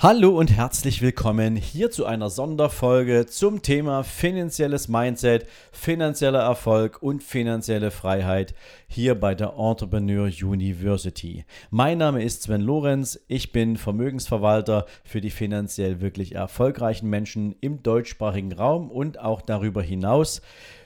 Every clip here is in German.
Hallo und herzlich willkommen hier zu einer Sonderfolge zum Thema finanzielles Mindset, finanzieller Erfolg und finanzielle Freiheit hier bei der Entrepreneur University. Mein Name ist Sven Lorenz, ich bin Vermögensverwalter für die finanziell wirklich erfolgreichen Menschen im deutschsprachigen Raum und auch darüber hinaus.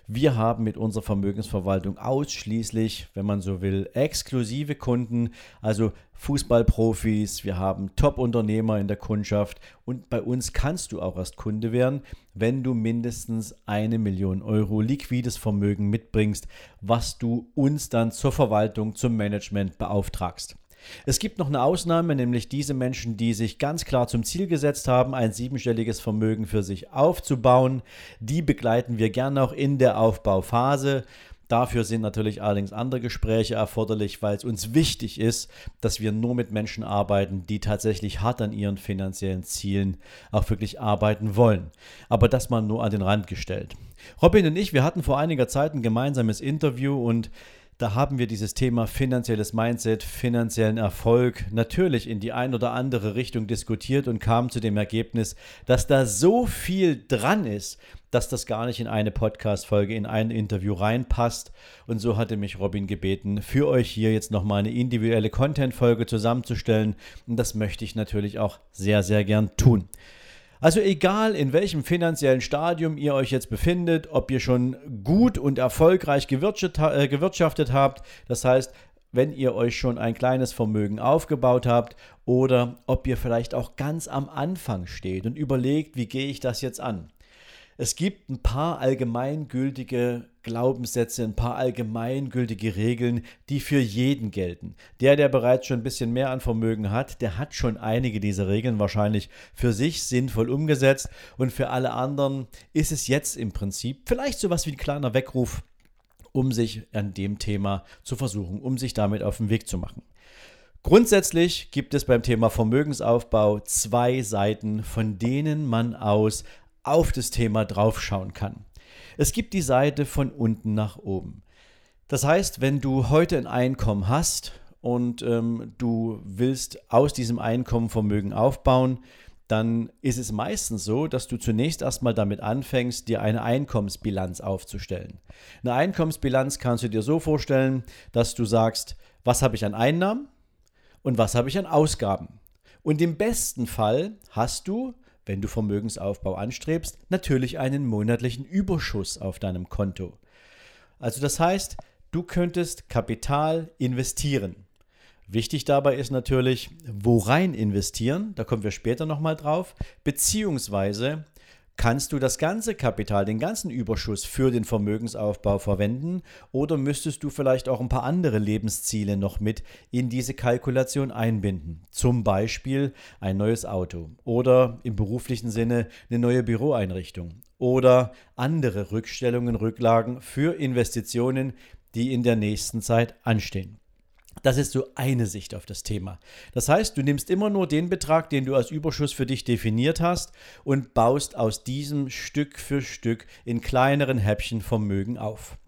Wir haben mit unserer Vermögensverwaltung ausschließlich, wenn man so will, exklusive Kunden, also Fußballprofis, wir haben Top-Unternehmer in der Kundschaft und bei uns kannst du auch erst Kunde werden, wenn du mindestens eine Million Euro liquides Vermögen mitbringst, was du uns dann zur Verwaltung, zum Management beauftragst. Es gibt noch eine Ausnahme, nämlich diese Menschen, die sich ganz klar zum Ziel gesetzt haben, ein siebenstelliges Vermögen für sich aufzubauen. Die begleiten wir gerne auch in der Aufbauphase. Dafür sind natürlich allerdings andere Gespräche erforderlich, weil es uns wichtig ist, dass wir nur mit Menschen arbeiten, die tatsächlich hart an ihren finanziellen Zielen auch wirklich arbeiten wollen. Aber das mal nur an den Rand gestellt. Robin und ich, wir hatten vor einiger Zeit ein gemeinsames Interview und da haben wir dieses Thema finanzielles Mindset, finanziellen Erfolg natürlich in die ein oder andere Richtung diskutiert und kamen zu dem Ergebnis, dass da so viel dran ist, dass das gar nicht in eine Podcast-Folge, in ein Interview reinpasst. Und so hatte mich Robin gebeten, für euch hier jetzt nochmal eine individuelle Content-Folge zusammenzustellen. Und das möchte ich natürlich auch sehr, sehr gern tun. Also egal, in welchem finanziellen Stadium ihr euch jetzt befindet, ob ihr schon gut und erfolgreich äh, gewirtschaftet habt, das heißt, wenn ihr euch schon ein kleines Vermögen aufgebaut habt oder ob ihr vielleicht auch ganz am Anfang steht und überlegt, wie gehe ich das jetzt an. Es gibt ein paar allgemeingültige Glaubenssätze, ein paar allgemeingültige Regeln, die für jeden gelten. Der, der bereits schon ein bisschen mehr an Vermögen hat, der hat schon einige dieser Regeln wahrscheinlich für sich sinnvoll umgesetzt und für alle anderen ist es jetzt im Prinzip vielleicht so was wie ein kleiner Weckruf, um sich an dem Thema zu versuchen, um sich damit auf den Weg zu machen. Grundsätzlich gibt es beim Thema Vermögensaufbau zwei Seiten, von denen man aus auf das Thema draufschauen kann. Es gibt die Seite von unten nach oben. Das heißt, wenn du heute ein Einkommen hast und ähm, du willst aus diesem Einkommen Vermögen aufbauen, dann ist es meistens so, dass du zunächst erstmal damit anfängst, dir eine Einkommensbilanz aufzustellen. Eine Einkommensbilanz kannst du dir so vorstellen, dass du sagst, was habe ich an Einnahmen und was habe ich an Ausgaben. Und im besten Fall hast du wenn du Vermögensaufbau anstrebst, natürlich einen monatlichen Überschuss auf deinem Konto. Also das heißt, du könntest Kapital investieren. Wichtig dabei ist natürlich, worein investieren, da kommen wir später nochmal drauf, beziehungsweise Kannst du das ganze Kapital, den ganzen Überschuss für den Vermögensaufbau verwenden oder müsstest du vielleicht auch ein paar andere Lebensziele noch mit in diese Kalkulation einbinden? Zum Beispiel ein neues Auto oder im beruflichen Sinne eine neue Büroeinrichtung oder andere Rückstellungen, Rücklagen für Investitionen, die in der nächsten Zeit anstehen. Das ist so eine Sicht auf das Thema. Das heißt, du nimmst immer nur den Betrag, den du als Überschuss für dich definiert hast und baust aus diesem Stück für Stück in kleineren Häppchen Vermögen auf.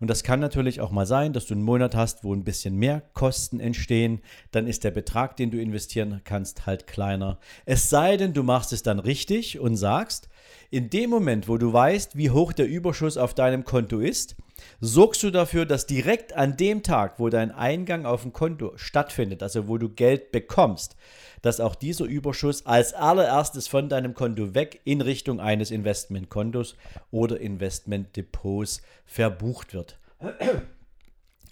Und das kann natürlich auch mal sein, dass du einen Monat hast, wo ein bisschen mehr Kosten entstehen. Dann ist der Betrag, den du investieren kannst, halt kleiner. Es sei denn, du machst es dann richtig und sagst, in dem Moment, wo du weißt, wie hoch der Überschuss auf deinem Konto ist, sorgst du dafür, dass direkt an dem Tag, wo dein Eingang auf dem Konto stattfindet, also wo du Geld bekommst, dass auch dieser Überschuss als allererstes von deinem Konto weg in Richtung eines Investmentkontos oder Investmentdepots verbucht wird.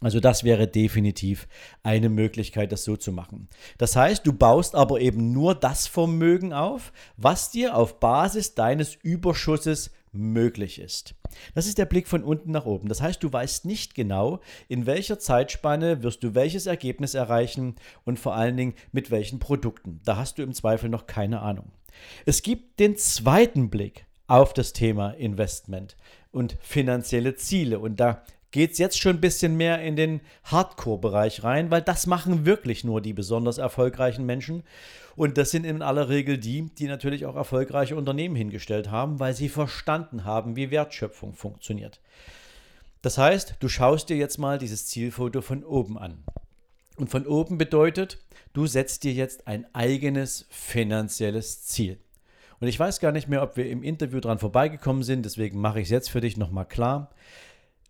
Also das wäre definitiv eine Möglichkeit, das so zu machen. Das heißt, du baust aber eben nur das Vermögen auf, was dir auf Basis deines Überschusses möglich ist. Das ist der Blick von unten nach oben. Das heißt, du weißt nicht genau, in welcher Zeitspanne wirst du welches Ergebnis erreichen und vor allen Dingen mit welchen Produkten. Da hast du im Zweifel noch keine Ahnung. Es gibt den zweiten Blick auf das Thema Investment und finanzielle Ziele. Und da geht es jetzt schon ein bisschen mehr in den Hardcore-Bereich rein, weil das machen wirklich nur die besonders erfolgreichen Menschen. Und das sind in aller Regel die, die natürlich auch erfolgreiche Unternehmen hingestellt haben, weil sie verstanden haben, wie Wertschöpfung funktioniert. Das heißt, du schaust dir jetzt mal dieses Zielfoto von oben an. Und von oben bedeutet, du setzt dir jetzt ein eigenes finanzielles Ziel. Und ich weiß gar nicht mehr, ob wir im Interview dran vorbeigekommen sind, deswegen mache ich es jetzt für dich nochmal klar.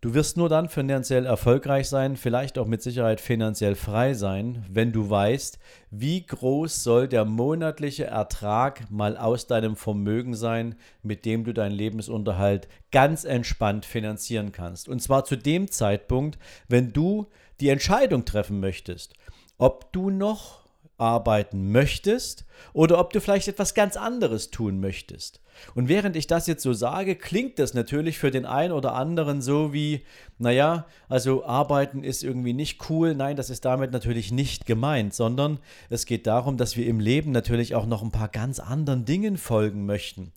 Du wirst nur dann finanziell erfolgreich sein, vielleicht auch mit Sicherheit finanziell frei sein, wenn du weißt, wie groß soll der monatliche Ertrag mal aus deinem Vermögen sein, mit dem du deinen Lebensunterhalt ganz entspannt finanzieren kannst. Und zwar zu dem Zeitpunkt, wenn du die Entscheidung treffen möchtest, ob du noch arbeiten möchtest oder ob du vielleicht etwas ganz anderes tun möchtest. Und während ich das jetzt so sage, klingt das natürlich für den einen oder anderen so wie, naja, also arbeiten ist irgendwie nicht cool. Nein, das ist damit natürlich nicht gemeint, sondern es geht darum, dass wir im Leben natürlich auch noch ein paar ganz anderen Dingen folgen möchten.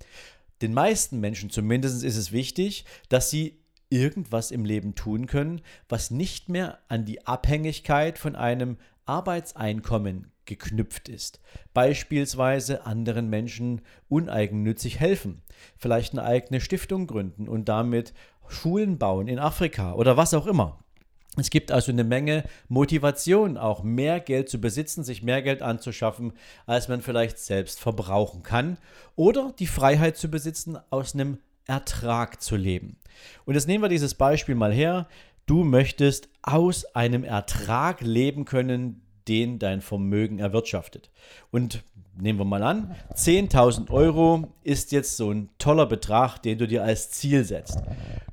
Den meisten Menschen zumindest ist es wichtig, dass sie irgendwas im Leben tun können, was nicht mehr an die Abhängigkeit von einem Arbeitseinkommen geknüpft ist. Beispielsweise anderen Menschen uneigennützig helfen, vielleicht eine eigene Stiftung gründen und damit Schulen bauen in Afrika oder was auch immer. Es gibt also eine Menge Motivation, auch mehr Geld zu besitzen, sich mehr Geld anzuschaffen, als man vielleicht selbst verbrauchen kann. Oder die Freiheit zu besitzen, aus einem Ertrag zu leben. Und jetzt nehmen wir dieses Beispiel mal her. Du möchtest aus einem Ertrag leben können, den dein Vermögen erwirtschaftet. Und nehmen wir mal an, 10.000 Euro ist jetzt so ein toller Betrag, den du dir als Ziel setzt.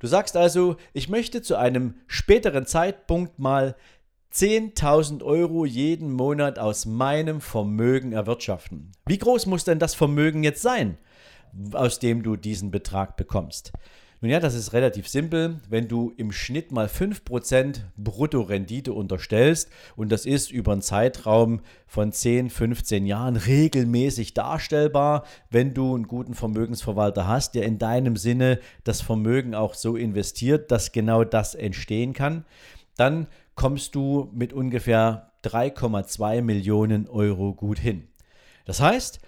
Du sagst also, ich möchte zu einem späteren Zeitpunkt mal 10.000 Euro jeden Monat aus meinem Vermögen erwirtschaften. Wie groß muss denn das Vermögen jetzt sein, aus dem du diesen Betrag bekommst? Nun ja, das ist relativ simpel. Wenn du im Schnitt mal 5% Bruttorendite unterstellst und das ist über einen Zeitraum von 10, 15 Jahren regelmäßig darstellbar, wenn du einen guten Vermögensverwalter hast, der in deinem Sinne das Vermögen auch so investiert, dass genau das entstehen kann, dann kommst du mit ungefähr 3,2 Millionen Euro gut hin. Das heißt,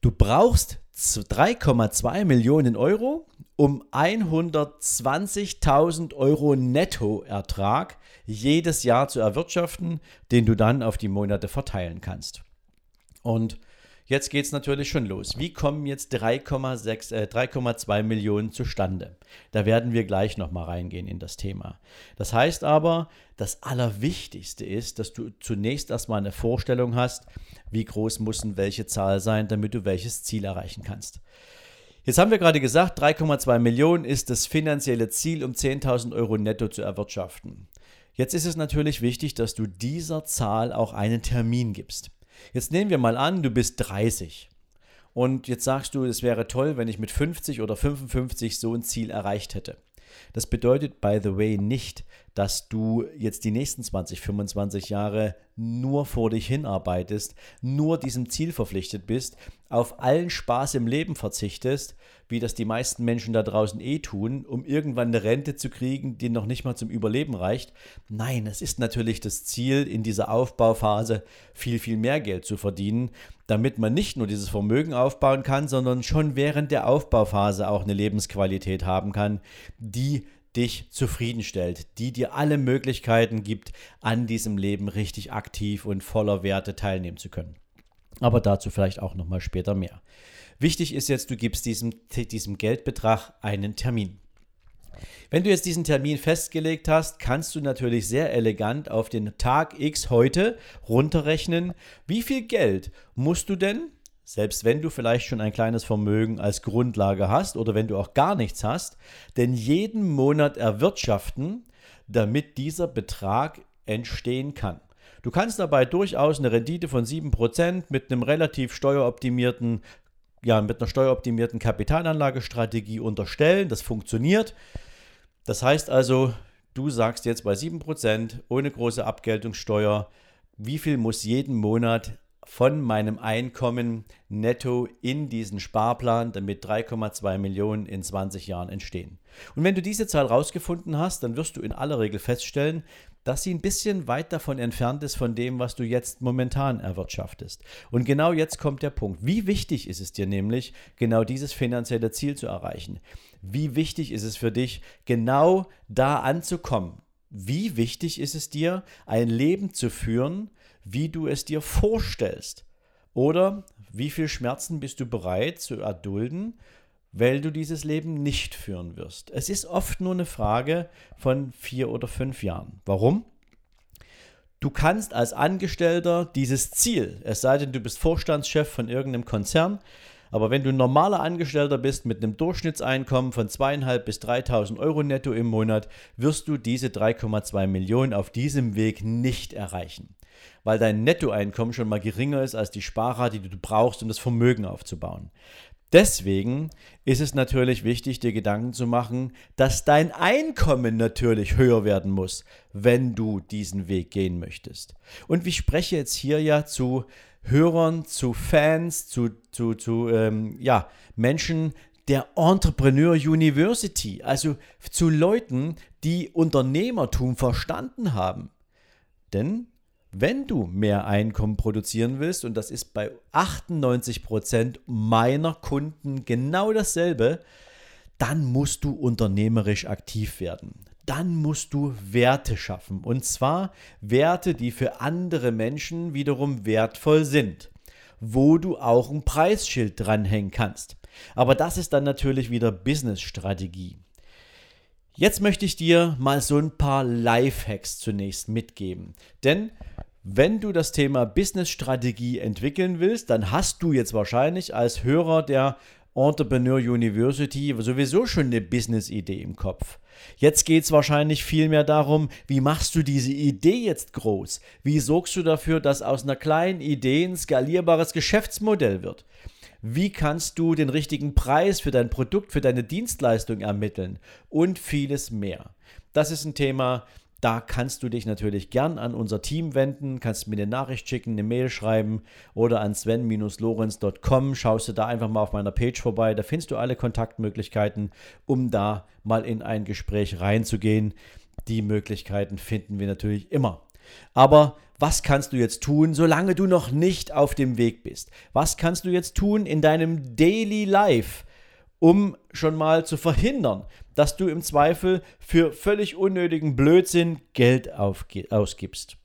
du brauchst 3,2 Millionen Euro, um 120.000 Euro Nettoertrag jedes Jahr zu erwirtschaften, den du dann auf die Monate verteilen kannst. Und Jetzt geht es natürlich schon los. Wie kommen jetzt 3,6, äh, 3,2 Millionen zustande? Da werden wir gleich nochmal reingehen in das Thema. Das heißt aber, das Allerwichtigste ist, dass du zunächst erstmal eine Vorstellung hast, wie groß muss denn welche Zahl sein, damit du welches Ziel erreichen kannst. Jetzt haben wir gerade gesagt, 3,2 Millionen ist das finanzielle Ziel, um 10.000 Euro netto zu erwirtschaften. Jetzt ist es natürlich wichtig, dass du dieser Zahl auch einen Termin gibst. Jetzt nehmen wir mal an, du bist 30 und jetzt sagst du, es wäre toll, wenn ich mit 50 oder 55 so ein Ziel erreicht hätte. Das bedeutet, by the way, nicht, dass du jetzt die nächsten 20, 25 Jahre nur vor dich hinarbeitest, nur diesem Ziel verpflichtet bist, auf allen Spaß im Leben verzichtest, wie das die meisten Menschen da draußen eh tun, um irgendwann eine Rente zu kriegen, die noch nicht mal zum Überleben reicht. Nein, es ist natürlich das Ziel, in dieser Aufbauphase viel, viel mehr Geld zu verdienen, damit man nicht nur dieses Vermögen aufbauen kann, sondern schon während der Aufbauphase auch eine Lebensqualität haben kann, die dich zufriedenstellt, die dir alle Möglichkeiten gibt, an diesem Leben richtig aktiv und voller Werte teilnehmen zu können. Aber dazu vielleicht auch nochmal später mehr. Wichtig ist jetzt, du gibst diesem, diesem Geldbetrag einen Termin. Wenn du jetzt diesen Termin festgelegt hast, kannst du natürlich sehr elegant auf den Tag X heute runterrechnen, wie viel Geld musst du denn selbst wenn du vielleicht schon ein kleines Vermögen als Grundlage hast oder wenn du auch gar nichts hast, denn jeden Monat erwirtschaften, damit dieser Betrag entstehen kann. Du kannst dabei durchaus eine Rendite von 7% mit einem relativ steueroptimierten ja, mit einer steueroptimierten Kapitalanlagestrategie unterstellen. Das funktioniert. Das heißt also, du sagst jetzt bei 7% ohne große Abgeltungssteuer, wie viel muss jeden Monat von meinem Einkommen netto in diesen Sparplan, damit 3,2 Millionen in 20 Jahren entstehen. Und wenn du diese Zahl rausgefunden hast, dann wirst du in aller Regel feststellen, dass sie ein bisschen weit davon entfernt ist von dem, was du jetzt momentan erwirtschaftest. Und genau jetzt kommt der Punkt. Wie wichtig ist es dir nämlich, genau dieses finanzielle Ziel zu erreichen? Wie wichtig ist es für dich, genau da anzukommen? Wie wichtig ist es dir, ein Leben zu führen, wie du es dir vorstellst? Oder wie viel Schmerzen bist du bereit zu erdulden, weil du dieses Leben nicht führen wirst. Es ist oft nur eine Frage von vier oder fünf Jahren. Warum? Du kannst als Angestellter dieses Ziel, es sei denn, du bist Vorstandschef von irgendeinem Konzern, aber wenn du ein normaler Angestellter bist mit einem Durchschnittseinkommen von zweieinhalb bis 3.000 Euro netto im Monat, wirst du diese 3,2 Millionen auf diesem Weg nicht erreichen, weil dein Nettoeinkommen schon mal geringer ist als die Sparrate, die du brauchst, um das Vermögen aufzubauen. Deswegen ist es natürlich wichtig, dir Gedanken zu machen, dass dein Einkommen natürlich höher werden muss, wenn du diesen Weg gehen möchtest. Und ich spreche jetzt hier ja zu Hörern, zu Fans, zu, zu, zu ähm, ja, Menschen der Entrepreneur University, also zu Leuten, die Unternehmertum verstanden haben. Denn wenn du mehr Einkommen produzieren willst, und das ist bei 98% meiner Kunden genau dasselbe, dann musst du unternehmerisch aktiv werden. Dann musst du Werte schaffen. Und zwar Werte, die für andere Menschen wiederum wertvoll sind, wo du auch ein Preisschild dranhängen kannst. Aber das ist dann natürlich wieder Business-Strategie. Jetzt möchte ich dir mal so ein paar Lifehacks zunächst mitgeben. Denn wenn du das Thema Business-Strategie entwickeln willst, dann hast du jetzt wahrscheinlich als Hörer der Entrepreneur University sowieso schon eine Business-Idee im Kopf. Jetzt geht es wahrscheinlich vielmehr darum, wie machst du diese Idee jetzt groß? Wie sorgst du dafür, dass aus einer kleinen Idee ein skalierbares Geschäftsmodell wird? Wie kannst du den richtigen Preis für dein Produkt, für deine Dienstleistung ermitteln? Und vieles mehr. Das ist ein Thema, da kannst du dich natürlich gern an unser Team wenden, kannst mir eine Nachricht schicken, eine Mail schreiben oder an sven-lorenz.com. Schaust du da einfach mal auf meiner Page vorbei. Da findest du alle Kontaktmöglichkeiten, um da mal in ein Gespräch reinzugehen. Die Möglichkeiten finden wir natürlich immer. Aber was kannst du jetzt tun, solange du noch nicht auf dem Weg bist? Was kannst du jetzt tun in deinem Daily Life, um schon mal zu verhindern, dass du im Zweifel für völlig unnötigen Blödsinn Geld ausgibst.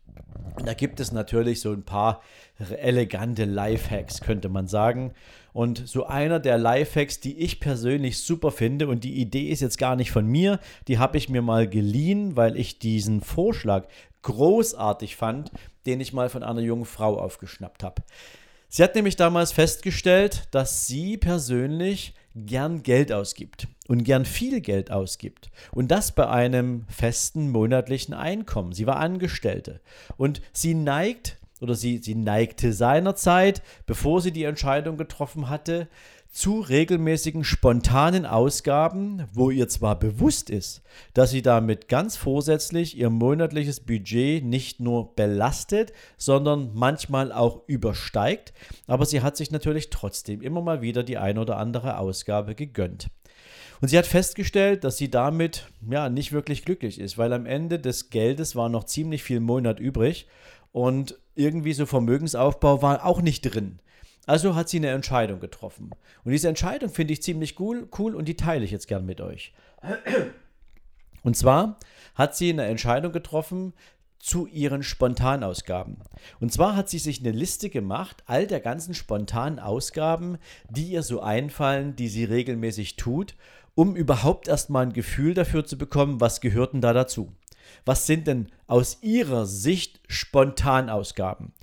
Da gibt es natürlich so ein paar elegante Lifehacks, könnte man sagen. Und so einer der Lifehacks, die ich persönlich super finde, und die Idee ist jetzt gar nicht von mir, die habe ich mir mal geliehen, weil ich diesen Vorschlag großartig fand, den ich mal von einer jungen Frau aufgeschnappt habe. Sie hat nämlich damals festgestellt, dass sie persönlich gern Geld ausgibt und gern viel Geld ausgibt. Und das bei einem festen monatlichen Einkommen. Sie war Angestellte und sie neigt oder sie, sie neigte seinerzeit, bevor sie die Entscheidung getroffen hatte, zu regelmäßigen spontanen Ausgaben, wo ihr zwar bewusst ist, dass sie damit ganz vorsätzlich ihr monatliches Budget nicht nur belastet, sondern manchmal auch übersteigt, aber sie hat sich natürlich trotzdem immer mal wieder die ein oder andere Ausgabe gegönnt. Und sie hat festgestellt, dass sie damit ja nicht wirklich glücklich ist, weil am Ende des Geldes war noch ziemlich viel Monat übrig und irgendwie so Vermögensaufbau war auch nicht drin. Also hat sie eine Entscheidung getroffen. Und diese Entscheidung finde ich ziemlich cool, cool und die teile ich jetzt gern mit euch. Und zwar hat sie eine Entscheidung getroffen zu ihren Spontanausgaben. Und zwar hat sie sich eine Liste gemacht, all der ganzen spontanen Ausgaben, die ihr so einfallen, die sie regelmäßig tut, um überhaupt erstmal ein Gefühl dafür zu bekommen, was gehört denn da dazu. Was sind denn aus ihrer Sicht Spontanausgaben?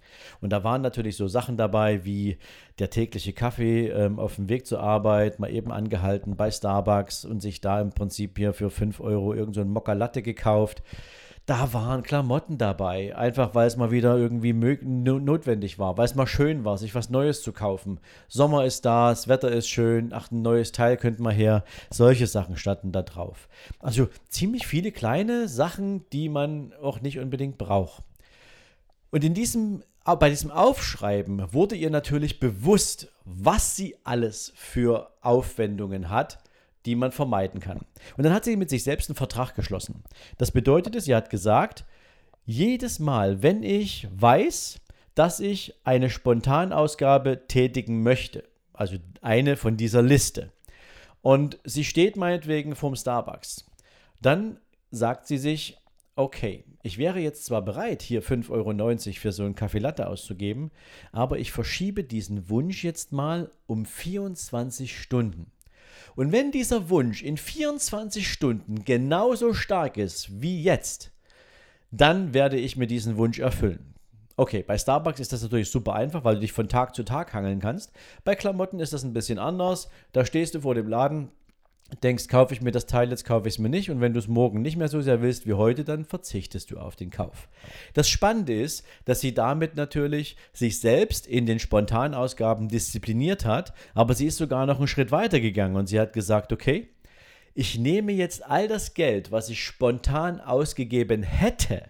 Und da waren natürlich so Sachen dabei wie der tägliche Kaffee ähm, auf dem Weg zur Arbeit, mal eben angehalten bei Starbucks und sich da im Prinzip hier für 5 Euro irgendein so Mokka Latte gekauft. Da waren Klamotten dabei, einfach weil es mal wieder irgendwie notwendig war, weil es mal schön war, sich was Neues zu kaufen. Sommer ist da, das Wetter ist schön, ach, ein neues Teil könnte mal her. Solche Sachen standen da drauf. Also ziemlich viele kleine Sachen, die man auch nicht unbedingt braucht. Und in diesem, bei diesem Aufschreiben wurde ihr natürlich bewusst, was sie alles für Aufwendungen hat die man vermeiden kann. Und dann hat sie mit sich selbst einen Vertrag geschlossen. Das bedeutet, sie hat gesagt, jedes Mal, wenn ich weiß, dass ich eine Spontanausgabe tätigen möchte, also eine von dieser Liste, und sie steht meinetwegen vorm Starbucks, dann sagt sie sich, okay, ich wäre jetzt zwar bereit, hier 5,90 Euro für so einen Kaffee Latte auszugeben, aber ich verschiebe diesen Wunsch jetzt mal um 24 Stunden. Und wenn dieser Wunsch in 24 Stunden genauso stark ist wie jetzt, dann werde ich mir diesen Wunsch erfüllen. Okay, bei Starbucks ist das natürlich super einfach, weil du dich von Tag zu Tag hangeln kannst. Bei Klamotten ist das ein bisschen anders. Da stehst du vor dem Laden, denkst, kaufe ich mir das Teil, jetzt kaufe ich es mir nicht. Und wenn du es morgen nicht mehr so sehr willst wie heute, dann verzichtest du auf den Kauf. Das Spannende ist, dass sie damit natürlich sich selbst in den Spontanausgaben diszipliniert hat, aber sie ist sogar noch einen Schritt weiter gegangen und sie hat gesagt, okay, ich nehme jetzt all das Geld, was ich spontan ausgegeben hätte,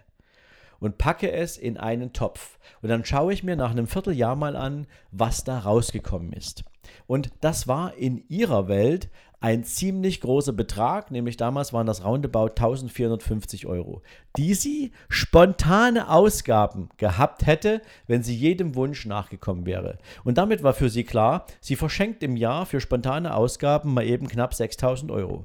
und packe es in einen Topf. Und dann schaue ich mir nach einem Vierteljahr mal an, was da rausgekommen ist. Und das war in ihrer Welt ein ziemlich großer Betrag, nämlich damals waren das roundabout 1450 Euro, die sie spontane Ausgaben gehabt hätte, wenn sie jedem Wunsch nachgekommen wäre. Und damit war für sie klar, sie verschenkt im Jahr für spontane Ausgaben mal eben knapp 6000 Euro.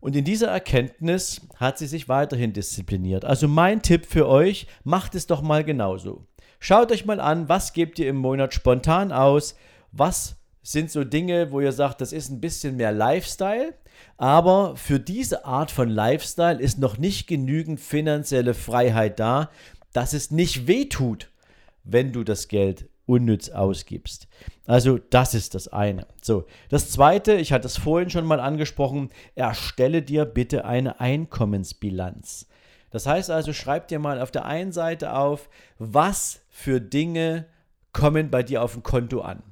Und in dieser Erkenntnis hat sie sich weiterhin diszipliniert. Also mein Tipp für euch, macht es doch mal genauso. Schaut euch mal an, was gebt ihr im Monat spontan aus, was sind so Dinge, wo ihr sagt, das ist ein bisschen mehr Lifestyle, aber für diese Art von Lifestyle ist noch nicht genügend finanzielle Freiheit da, dass es nicht wehtut, wenn du das Geld unnütz ausgibst. Also das ist das eine. So, das zweite, ich hatte es vorhin schon mal angesprochen, erstelle dir bitte eine Einkommensbilanz. Das heißt also, schreib dir mal auf der einen Seite auf, was für Dinge kommen bei dir auf dem Konto an.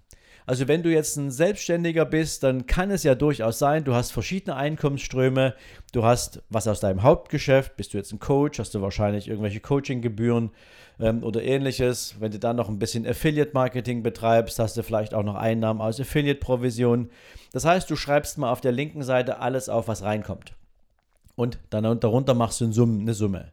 Also wenn du jetzt ein Selbstständiger bist, dann kann es ja durchaus sein, du hast verschiedene Einkommensströme, du hast was aus deinem Hauptgeschäft, bist du jetzt ein Coach, hast du wahrscheinlich irgendwelche Coachinggebühren ähm, oder ähnliches. Wenn du dann noch ein bisschen Affiliate-Marketing betreibst, hast du vielleicht auch noch Einnahmen aus Affiliate-Provisionen. Das heißt, du schreibst mal auf der linken Seite alles auf, was reinkommt. Und dann darunter machst du eine Summe.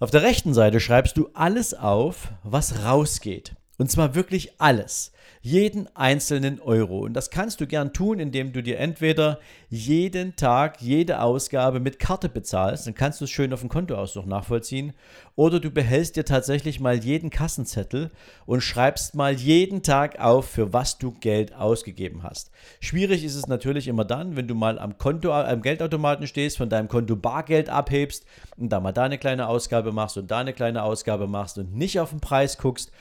Auf der rechten Seite schreibst du alles auf, was rausgeht. Und zwar wirklich alles jeden einzelnen Euro. Und das kannst du gern tun, indem du dir entweder jeden Tag jede Ausgabe mit Karte bezahlst, dann kannst du es schön auf dem Kontoauszug nachvollziehen, oder du behältst dir tatsächlich mal jeden Kassenzettel und schreibst mal jeden Tag auf, für was du Geld ausgegeben hast. Schwierig ist es natürlich immer dann, wenn du mal am Konto, am Geldautomaten stehst, von deinem Konto Bargeld abhebst und da mal da eine kleine Ausgabe machst und da eine kleine Ausgabe machst und nicht auf den Preis guckst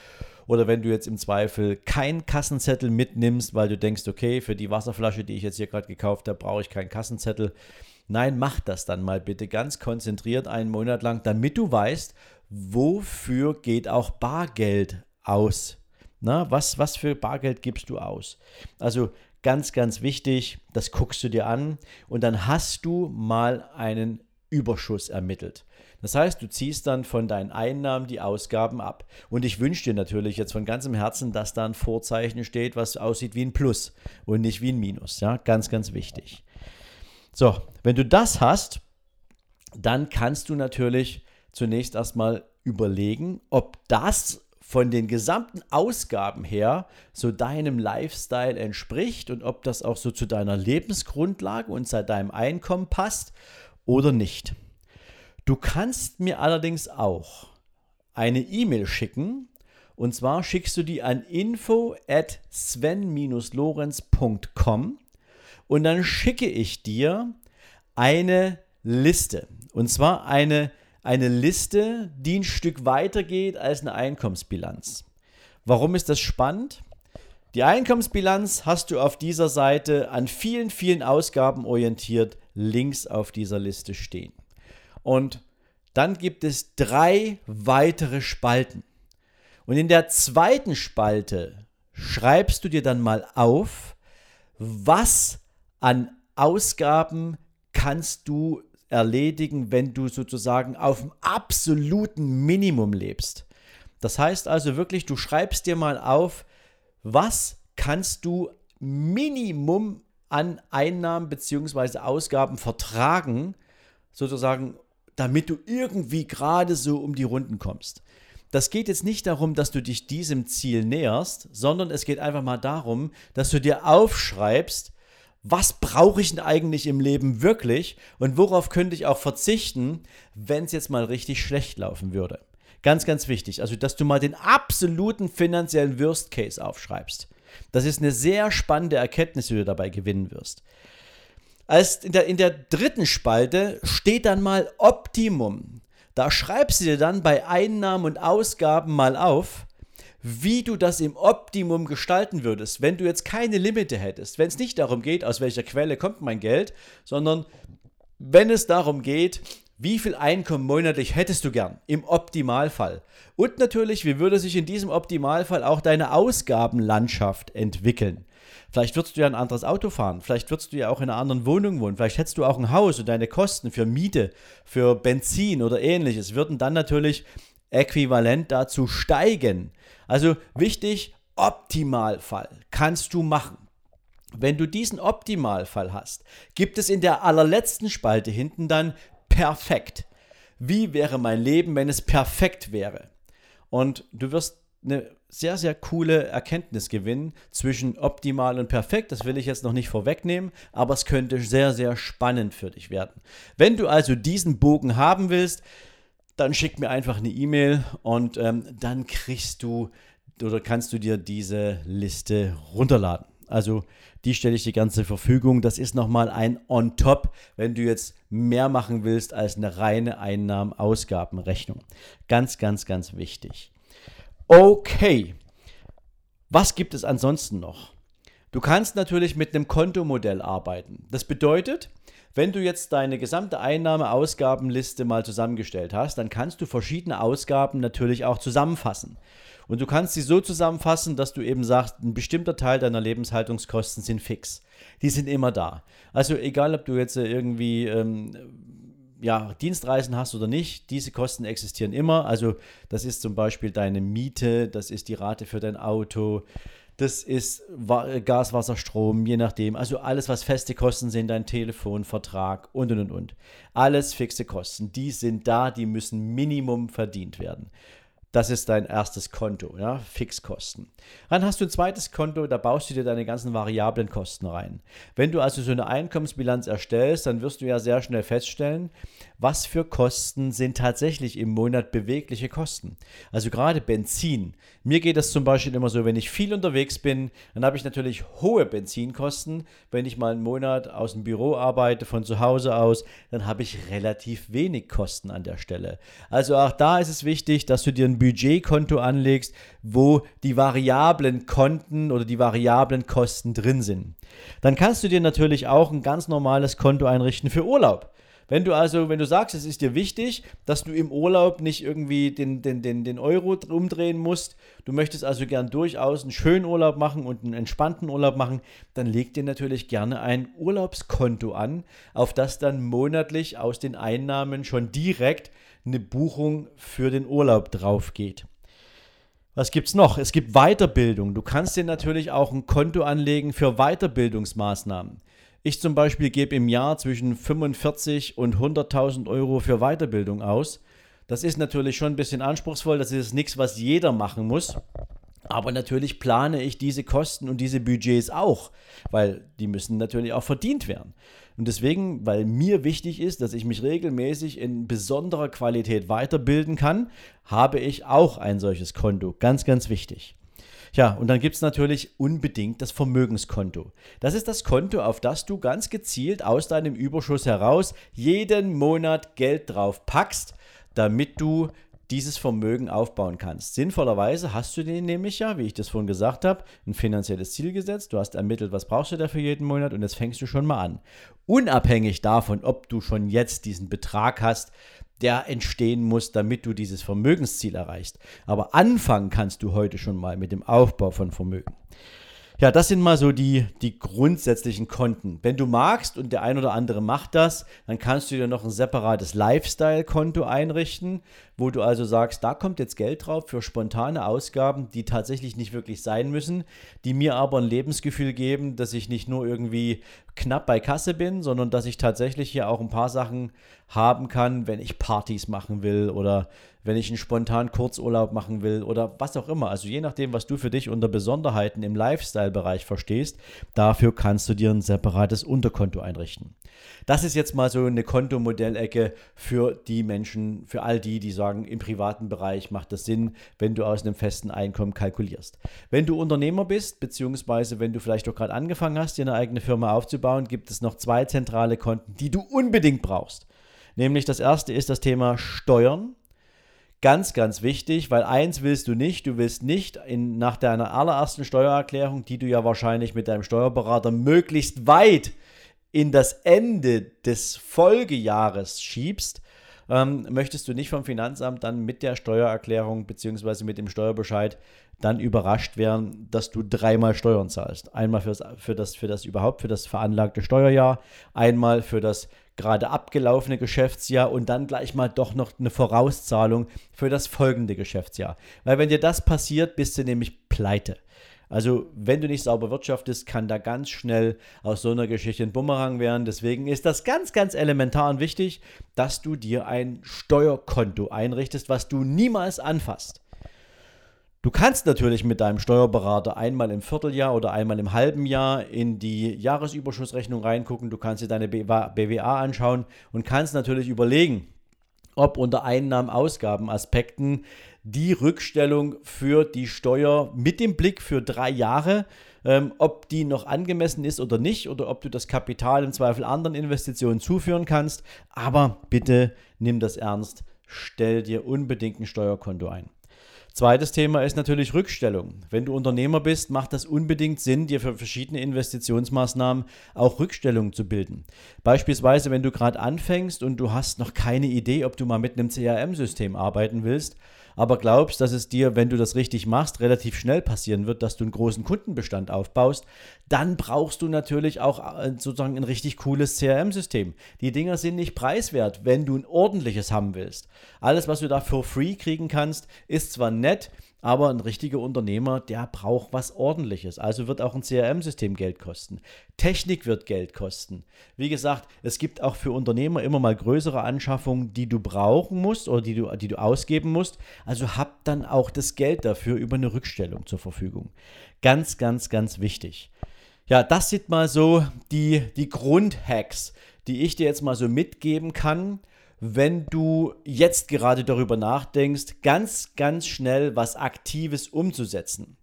oder wenn du jetzt im Zweifel keinen Kassenzettel mitnimmst, weil du denkst, okay, für die Wasserflasche, die ich jetzt hier gerade gekauft habe, brauche ich keinen Kassenzettel. Nein, mach das dann mal bitte ganz konzentriert einen Monat lang, damit du weißt, wofür geht auch Bargeld aus. Na, was, was für Bargeld gibst du aus? Also ganz, ganz wichtig, das guckst du dir an und dann hast du mal einen Überschuss ermittelt. Das heißt, du ziehst dann von deinen Einnahmen die Ausgaben ab. Und ich wünsche dir natürlich jetzt von ganzem Herzen, dass da ein Vorzeichen steht, was aussieht wie ein Plus und nicht wie ein Minus. Ja, ganz, ganz wichtig. So, wenn du das hast, dann kannst du natürlich zunächst erstmal überlegen, ob das von den gesamten Ausgaben her so deinem Lifestyle entspricht und ob das auch so zu deiner Lebensgrundlage und zu deinem Einkommen passt oder nicht. Du kannst mir allerdings auch eine E-Mail schicken und zwar schickst du die an info at sven-lorenz.com und dann schicke ich dir eine Liste. Und zwar eine, eine Liste, die ein Stück weiter geht als eine Einkommensbilanz. Warum ist das spannend? Die Einkommensbilanz hast du auf dieser Seite an vielen, vielen Ausgaben orientiert links auf dieser Liste stehen. Und dann gibt es drei weitere Spalten. Und in der zweiten Spalte schreibst du dir dann mal auf, was an Ausgaben kannst du erledigen, wenn du sozusagen auf dem absoluten Minimum lebst. Das heißt also wirklich, du schreibst dir mal auf, was kannst du Minimum an Einnahmen bzw. Ausgaben vertragen, sozusagen, damit du irgendwie gerade so um die Runden kommst. Das geht jetzt nicht darum, dass du dich diesem Ziel näherst, sondern es geht einfach mal darum, dass du dir aufschreibst, was brauche ich denn eigentlich im Leben wirklich und worauf könnte ich auch verzichten, wenn es jetzt mal richtig schlecht laufen würde. Ganz, ganz wichtig. Also, dass du mal den absoluten finanziellen Worst Case aufschreibst. Das ist eine sehr spannende Erkenntnis, die du dabei gewinnen wirst. Als in, der, in der dritten Spalte steht dann mal Optimum. Da schreibst du dir dann bei Einnahmen und Ausgaben mal auf, wie du das im Optimum gestalten würdest, wenn du jetzt keine Limite hättest. Wenn es nicht darum geht, aus welcher Quelle kommt mein Geld, sondern wenn es darum geht, wie viel Einkommen monatlich hättest du gern im Optimalfall? Und natürlich, wie würde sich in diesem Optimalfall auch deine Ausgabenlandschaft entwickeln? Vielleicht würdest du ja ein anderes Auto fahren, vielleicht würdest du ja auch in einer anderen Wohnung wohnen, vielleicht hättest du auch ein Haus und deine Kosten für Miete, für Benzin oder ähnliches würden dann natürlich äquivalent dazu steigen. Also wichtig, Optimalfall kannst du machen. Wenn du diesen Optimalfall hast, gibt es in der allerletzten Spalte hinten dann perfekt. Wie wäre mein Leben, wenn es perfekt wäre? Und du wirst eine sehr, sehr coole Erkenntnis gewinnen zwischen optimal und perfekt. Das will ich jetzt noch nicht vorwegnehmen, aber es könnte sehr, sehr spannend für dich werden. Wenn du also diesen Bogen haben willst, dann schick mir einfach eine E-Mail und ähm, dann kriegst du oder kannst du dir diese Liste runterladen. Also die stelle ich dir ganz zur Verfügung. Das ist nochmal ein On-Top, wenn du jetzt mehr machen willst als eine reine Einnahmen-Ausgabenrechnung. Ganz, ganz, ganz wichtig. Okay, was gibt es ansonsten noch? Du kannst natürlich mit einem Kontomodell arbeiten. Das bedeutet, wenn du jetzt deine gesamte Einnahme-Ausgabenliste mal zusammengestellt hast, dann kannst du verschiedene Ausgaben natürlich auch zusammenfassen. Und du kannst sie so zusammenfassen, dass du eben sagst, ein bestimmter Teil deiner Lebenshaltungskosten sind fix. Die sind immer da. Also egal, ob du jetzt irgendwie ähm, ja, Dienstreisen hast oder nicht, diese Kosten existieren immer. Also das ist zum Beispiel deine Miete, das ist die Rate für dein Auto, das ist Gas, Wasser, Strom, je nachdem. Also alles, was feste Kosten sind, dein Telefon, Vertrag und und und und. Alles fixe Kosten, die sind da, die müssen Minimum verdient werden. Das ist dein erstes Konto, ja, Fixkosten. Dann hast du ein zweites Konto, da baust du dir deine ganzen variablen Kosten rein. Wenn du also so eine Einkommensbilanz erstellst, dann wirst du ja sehr schnell feststellen, was für Kosten sind tatsächlich im Monat bewegliche Kosten. Also gerade Benzin. Mir geht das zum Beispiel immer so, wenn ich viel unterwegs bin, dann habe ich natürlich hohe Benzinkosten. Wenn ich mal einen Monat aus dem Büro arbeite, von zu Hause aus, dann habe ich relativ wenig Kosten an der Stelle. Also auch da ist es wichtig, dass du dir ein Budgetkonto anlegst, wo die variablen Konten oder die variablen Kosten drin sind. Dann kannst du dir natürlich auch ein ganz normales Konto einrichten für Urlaub. Wenn du also, wenn du sagst, es ist dir wichtig, dass du im Urlaub nicht irgendwie den, den, den, den Euro umdrehen musst, du möchtest also gern durchaus einen schönen Urlaub machen und einen entspannten Urlaub machen, dann leg dir natürlich gerne ein Urlaubskonto an, auf das dann monatlich aus den Einnahmen schon direkt eine Buchung für den Urlaub drauf geht. Was gibt es noch? Es gibt Weiterbildung. Du kannst dir natürlich auch ein Konto anlegen für Weiterbildungsmaßnahmen. Ich zum Beispiel gebe im Jahr zwischen 45 und 100.000 Euro für Weiterbildung aus. Das ist natürlich schon ein bisschen anspruchsvoll. Das ist nichts, was jeder machen muss. Aber natürlich plane ich diese Kosten und diese Budgets auch, weil die müssen natürlich auch verdient werden. Und deswegen, weil mir wichtig ist, dass ich mich regelmäßig in besonderer Qualität weiterbilden kann, habe ich auch ein solches Konto. Ganz, ganz wichtig. Ja, und dann gibt es natürlich unbedingt das Vermögenskonto. Das ist das Konto, auf das du ganz gezielt aus deinem Überschuss heraus jeden Monat Geld drauf packst, damit du dieses Vermögen aufbauen kannst. Sinnvollerweise hast du den nämlich ja, wie ich das vorhin gesagt habe, ein finanzielles Ziel gesetzt. Du hast ermittelt, was brauchst du dafür jeden Monat und jetzt fängst du schon mal an. Unabhängig davon, ob du schon jetzt diesen Betrag hast, der entstehen muss, damit du dieses Vermögensziel erreichst. Aber anfangen kannst du heute schon mal mit dem Aufbau von Vermögen. Ja, das sind mal so die, die grundsätzlichen Konten. Wenn du magst und der ein oder andere macht das, dann kannst du dir noch ein separates Lifestyle-Konto einrichten, wo du also sagst, da kommt jetzt Geld drauf für spontane Ausgaben, die tatsächlich nicht wirklich sein müssen, die mir aber ein Lebensgefühl geben, dass ich nicht nur irgendwie knapp bei Kasse bin, sondern dass ich tatsächlich hier auch ein paar Sachen haben kann, wenn ich Partys machen will oder wenn ich einen spontanen Kurzurlaub machen will oder was auch immer. Also je nachdem, was du für dich unter Besonderheiten im Lifestyle-Bereich verstehst, dafür kannst du dir ein separates Unterkonto einrichten. Das ist jetzt mal so eine Kontomodellecke für die Menschen, für all die, die sagen, im privaten Bereich macht das Sinn, wenn du aus einem festen Einkommen kalkulierst. Wenn du Unternehmer bist, beziehungsweise wenn du vielleicht auch gerade angefangen hast, dir eine eigene Firma aufzubauen, gibt es noch zwei zentrale Konten, die du unbedingt brauchst. Nämlich das erste ist das Thema Steuern. Ganz, ganz wichtig, weil eins willst du nicht, du willst nicht in, nach deiner allerersten Steuererklärung, die du ja wahrscheinlich mit deinem Steuerberater möglichst weit in das Ende des Folgejahres schiebst, ähm, möchtest du nicht vom Finanzamt dann mit der Steuererklärung bzw. mit dem Steuerbescheid dann überrascht werden, dass du dreimal Steuern zahlst. Einmal für das, für das, für das überhaupt, für das veranlagte Steuerjahr, einmal für das gerade abgelaufene Geschäftsjahr und dann gleich mal doch noch eine Vorauszahlung für das folgende Geschäftsjahr. Weil wenn dir das passiert, bist du nämlich pleite. Also wenn du nicht sauber wirtschaftest, kann da ganz schnell aus so einer Geschichte ein Bumerang werden. Deswegen ist das ganz, ganz elementar und wichtig, dass du dir ein Steuerkonto einrichtest, was du niemals anfasst. Du kannst natürlich mit deinem Steuerberater einmal im Vierteljahr oder einmal im halben Jahr in die Jahresüberschussrechnung reingucken. Du kannst dir deine BWA anschauen und kannst natürlich überlegen, ob unter Einnahmen-Ausgaben-Aspekten die Rückstellung für die Steuer mit dem Blick für drei Jahre, ähm, ob die noch angemessen ist oder nicht, oder ob du das Kapital im Zweifel anderen Investitionen zuführen kannst. Aber bitte nimm das ernst, stell dir unbedingt ein Steuerkonto ein. Zweites Thema ist natürlich Rückstellung. Wenn du Unternehmer bist, macht das unbedingt Sinn, dir für verschiedene Investitionsmaßnahmen auch Rückstellungen zu bilden. Beispielsweise, wenn du gerade anfängst und du hast noch keine Idee, ob du mal mit einem CRM-System arbeiten willst, aber glaubst, dass es dir, wenn du das richtig machst, relativ schnell passieren wird, dass du einen großen Kundenbestand aufbaust, dann brauchst du natürlich auch äh, sozusagen ein richtig cooles CRM-System. Die Dinger sind nicht preiswert, wenn du ein ordentliches haben willst. Alles, was du da for free kriegen kannst, ist zwar nett, aber ein richtiger Unternehmer, der braucht was Ordentliches. Also wird auch ein CRM-System Geld kosten. Technik wird Geld kosten. Wie gesagt, es gibt auch für Unternehmer immer mal größere Anschaffungen, die du brauchen musst oder die du, die du ausgeben musst. Also hab dann auch das Geld dafür über eine Rückstellung zur Verfügung. Ganz, ganz, ganz wichtig. Ja, das sind mal so die, die Grundhacks, die ich dir jetzt mal so mitgeben kann wenn du jetzt gerade darüber nachdenkst, ganz, ganz schnell was Aktives umzusetzen.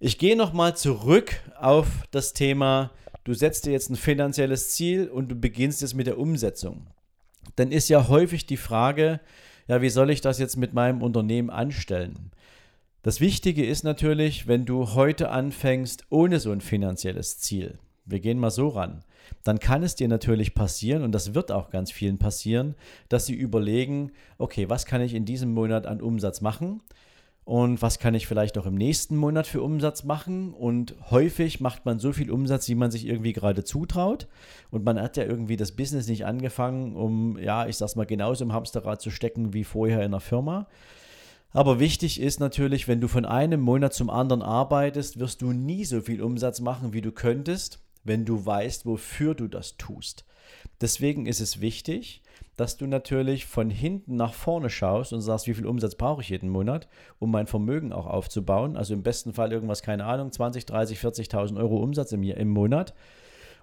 Ich gehe nochmal zurück auf das Thema, du setzt dir jetzt ein finanzielles Ziel und du beginnst jetzt mit der Umsetzung. Dann ist ja häufig die Frage, ja, wie soll ich das jetzt mit meinem Unternehmen anstellen? Das Wichtige ist natürlich, wenn du heute anfängst ohne so ein finanzielles Ziel. Wir gehen mal so ran dann kann es dir natürlich passieren, und das wird auch ganz vielen passieren, dass sie überlegen, okay, was kann ich in diesem Monat an Umsatz machen? Und was kann ich vielleicht auch im nächsten Monat für Umsatz machen? Und häufig macht man so viel Umsatz, wie man sich irgendwie gerade zutraut. Und man hat ja irgendwie das Business nicht angefangen, um, ja, ich sag's mal, genauso im Hamsterrad zu stecken wie vorher in der Firma. Aber wichtig ist natürlich, wenn du von einem Monat zum anderen arbeitest, wirst du nie so viel Umsatz machen, wie du könntest wenn du weißt, wofür du das tust. Deswegen ist es wichtig, dass du natürlich von hinten nach vorne schaust und sagst, wie viel Umsatz brauche ich jeden Monat, um mein Vermögen auch aufzubauen. Also im besten Fall irgendwas, keine Ahnung, 20, 30, 40.000 Euro Umsatz im, im Monat.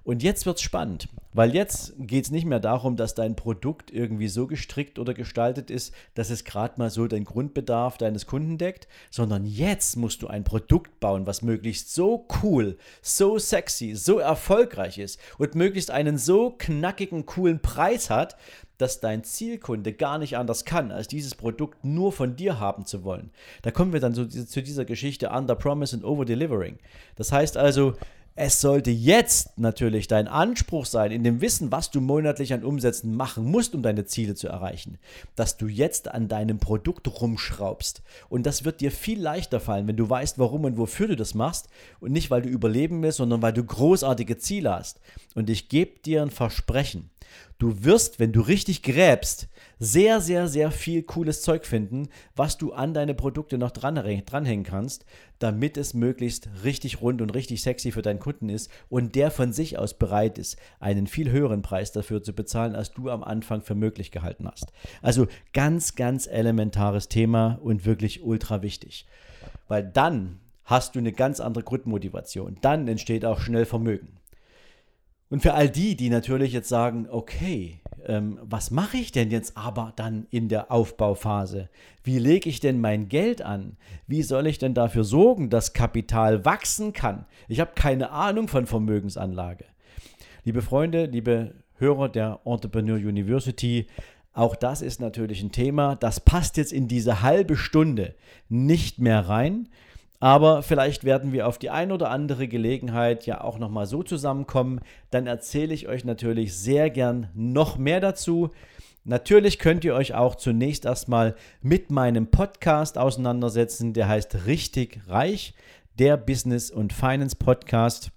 Und jetzt wird es spannend, weil jetzt geht es nicht mehr darum, dass dein Produkt irgendwie so gestrickt oder gestaltet ist, dass es gerade mal so den Grundbedarf deines Kunden deckt, sondern jetzt musst du ein Produkt bauen, was möglichst so cool, so sexy, so erfolgreich ist und möglichst einen so knackigen, coolen Preis hat, dass dein Zielkunde gar nicht anders kann, als dieses Produkt nur von dir haben zu wollen. Da kommen wir dann zu, zu dieser Geschichte Under Promise and Over Delivering. Das heißt also, es sollte jetzt natürlich dein Anspruch sein, in dem Wissen, was du monatlich an Umsätzen machen musst, um deine Ziele zu erreichen, dass du jetzt an deinem Produkt rumschraubst. Und das wird dir viel leichter fallen, wenn du weißt, warum und wofür du das machst. Und nicht, weil du überleben willst, sondern weil du großartige Ziele hast. Und ich gebe dir ein Versprechen. Du wirst, wenn du richtig gräbst, sehr, sehr, sehr viel cooles Zeug finden, was du an deine Produkte noch dran, dranhängen kannst, damit es möglichst richtig rund und richtig sexy für deinen Kunden ist und der von sich aus bereit ist, einen viel höheren Preis dafür zu bezahlen, als du am Anfang für möglich gehalten hast. Also ganz, ganz elementares Thema und wirklich ultra wichtig. Weil dann hast du eine ganz andere Grundmotivation. Dann entsteht auch schnell Vermögen. Und für all die, die natürlich jetzt sagen, okay, ähm, was mache ich denn jetzt aber dann in der Aufbauphase? Wie lege ich denn mein Geld an? Wie soll ich denn dafür sorgen, dass Kapital wachsen kann? Ich habe keine Ahnung von Vermögensanlage. Liebe Freunde, liebe Hörer der Entrepreneur University, auch das ist natürlich ein Thema, das passt jetzt in diese halbe Stunde nicht mehr rein. Aber vielleicht werden wir auf die ein oder andere Gelegenheit ja auch nochmal so zusammenkommen. Dann erzähle ich euch natürlich sehr gern noch mehr dazu. Natürlich könnt ihr euch auch zunächst erstmal mit meinem Podcast auseinandersetzen. Der heißt Richtig Reich, der Business und Finance Podcast.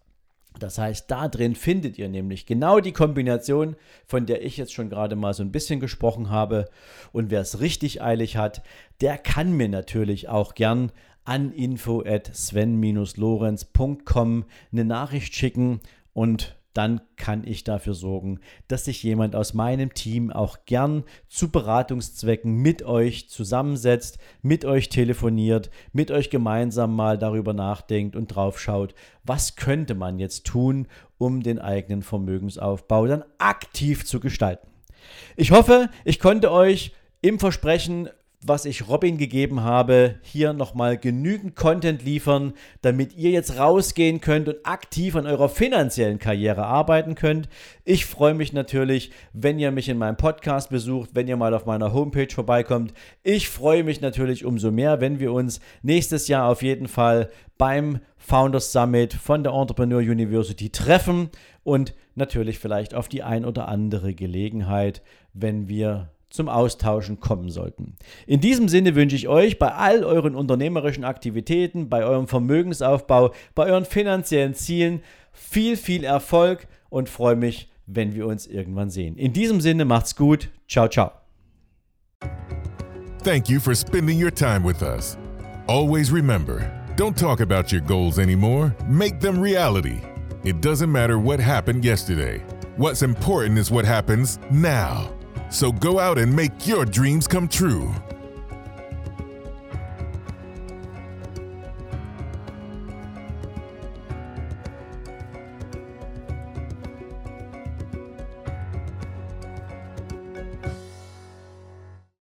Das heißt, da drin findet ihr nämlich genau die Kombination, von der ich jetzt schon gerade mal so ein bisschen gesprochen habe. Und wer es richtig eilig hat, der kann mir natürlich auch gern an info at sven-lorenz.com eine Nachricht schicken und dann kann ich dafür sorgen, dass sich jemand aus meinem Team auch gern zu Beratungszwecken mit euch zusammensetzt, mit euch telefoniert, mit euch gemeinsam mal darüber nachdenkt und drauf schaut, was könnte man jetzt tun, um den eigenen Vermögensaufbau dann aktiv zu gestalten. Ich hoffe, ich konnte euch im Versprechen was ich Robin gegeben habe, hier nochmal genügend Content liefern, damit ihr jetzt rausgehen könnt und aktiv an eurer finanziellen Karriere arbeiten könnt. Ich freue mich natürlich, wenn ihr mich in meinem Podcast besucht, wenn ihr mal auf meiner Homepage vorbeikommt. Ich freue mich natürlich umso mehr, wenn wir uns nächstes Jahr auf jeden Fall beim Founders Summit von der Entrepreneur University treffen und natürlich vielleicht auf die ein oder andere Gelegenheit, wenn wir zum Austauschen kommen sollten. In diesem Sinne wünsche ich euch bei all euren unternehmerischen Aktivitäten, bei eurem Vermögensaufbau, bei euren finanziellen Zielen viel, viel Erfolg und freue mich, wenn wir uns irgendwann sehen. In diesem Sinne macht's gut. Ciao, ciao. Thank you for spending your time with us. Always remember, don't talk about your goals anymore, make them reality. It doesn't matter what happened yesterday. What's important is what happens now. So go out and make your dreams come true.